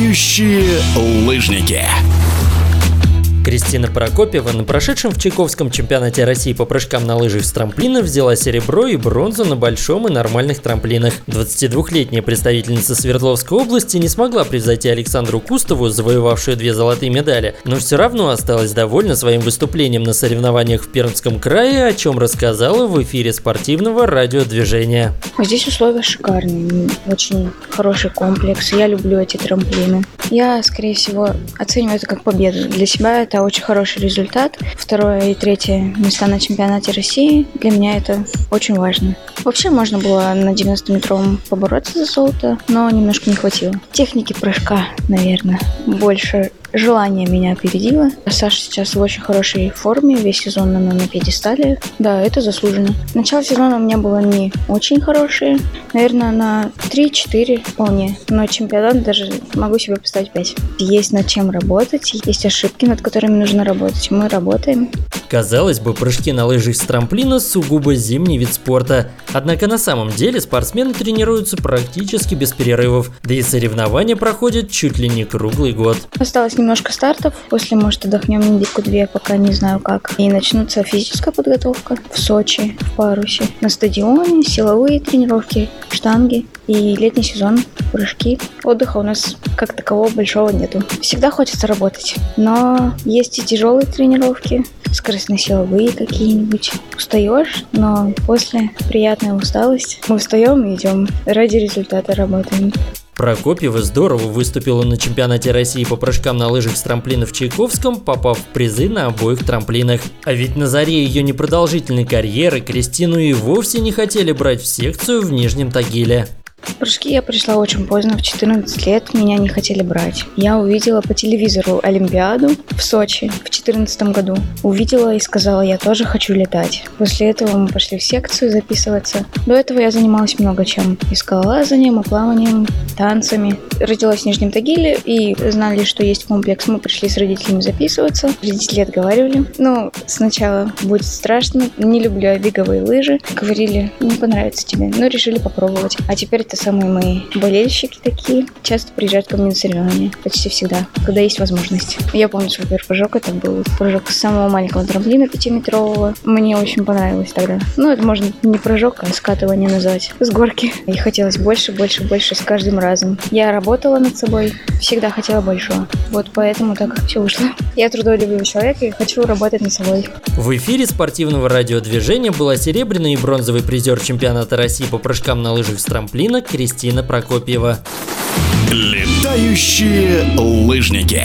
Летающие лыжники. Кристина Прокопьева на прошедшем в Чайковском чемпионате России по прыжкам на лыжах с трамплина взяла серебро и бронзу на большом и нормальных трамплинах. 22-летняя представительница Свердловской области не смогла превзойти Александру Кустову, завоевавшую две золотые медали, но все равно осталась довольна своим выступлением на соревнованиях в Пермском крае, о чем рассказала в эфире спортивного радиодвижения. Здесь условия шикарные, очень хороший комплекс, я люблю эти трамплины. Я, скорее всего, оцениваю это как победу. Для себя это очень хороший результат. Второе и третье места на чемпионате России. Для меня это очень важно. Вообще можно было на 90-метровом побороться за золото, но немножко не хватило. Техники прыжка, наверное, больше желание меня опередило. Саша сейчас в очень хорошей форме, весь сезон она на пьедестале. Да, это заслуженно. Начало сезона у меня было не очень хорошее, наверное, на 3-4 вполне. Но чемпионат даже могу себе поставить 5. Есть над чем работать, есть ошибки, над которыми нужно работать. Мы работаем. Казалось бы, прыжки на лыжах с трамплина сугубо зимний вид спорта. Однако на самом деле спортсмены тренируются практически без перерывов, да и соревнования проходят чуть ли не круглый год. Осталось немножко стартов, после, может, отдохнем недельку-две, пока не знаю как. И начнутся физическая подготовка в Сочи, в Парусе, на стадионе, силовые тренировки, штанги и летний сезон, прыжки. Отдыха у нас как такового большого нету. Всегда хочется работать, но есть и тяжелые тренировки, скоростно-силовые какие-нибудь. Устаешь, но после приятная усталость. Мы встаем и идем. Ради результата работаем. Прокопьева здорово выступила на чемпионате России по прыжкам на лыжах с трамплина в Чайковском, попав в призы на обоих трамплинах. А ведь на заре ее непродолжительной карьеры Кристину и вовсе не хотели брать в секцию в Нижнем Тагиле. Прыжки я пришла очень поздно, в 14 лет меня не хотели брать. Я увидела по телевизору Олимпиаду в Сочи в 2014 году. Увидела и сказала, я тоже хочу летать. После этого мы пошли в секцию записываться. До этого я занималась много чем. И скалолазанием, и плаванием, танцами. Родилась в Нижнем Тагиле и знали, что есть комплекс. Мы пришли с родителями записываться. Родители отговаривали. Ну, сначала будет страшно. Не люблю я беговые лыжи. Говорили, не понравится тебе. Но решили попробовать. А теперь это самые мои болельщики такие. Часто приезжают ко мне на соревнования. Почти всегда, когда есть возможность. Я помню свой первый прыжок. Это был прыжок с самого маленького трамплина пятиметрового. Мне очень понравилось тогда. Ну, это можно не прыжок, а скатывание назвать. С горки. И хотелось больше, больше, больше с каждым разом. Я работала над собой. Всегда хотела большего. Вот поэтому так все вышло. Я трудолюбивый человек и хочу работать над собой. В эфире спортивного радиодвижения была серебряный и бронзовый призер чемпионата России по прыжкам на лыжах с трамплина Кристина Прокопьева. Летающие лыжники.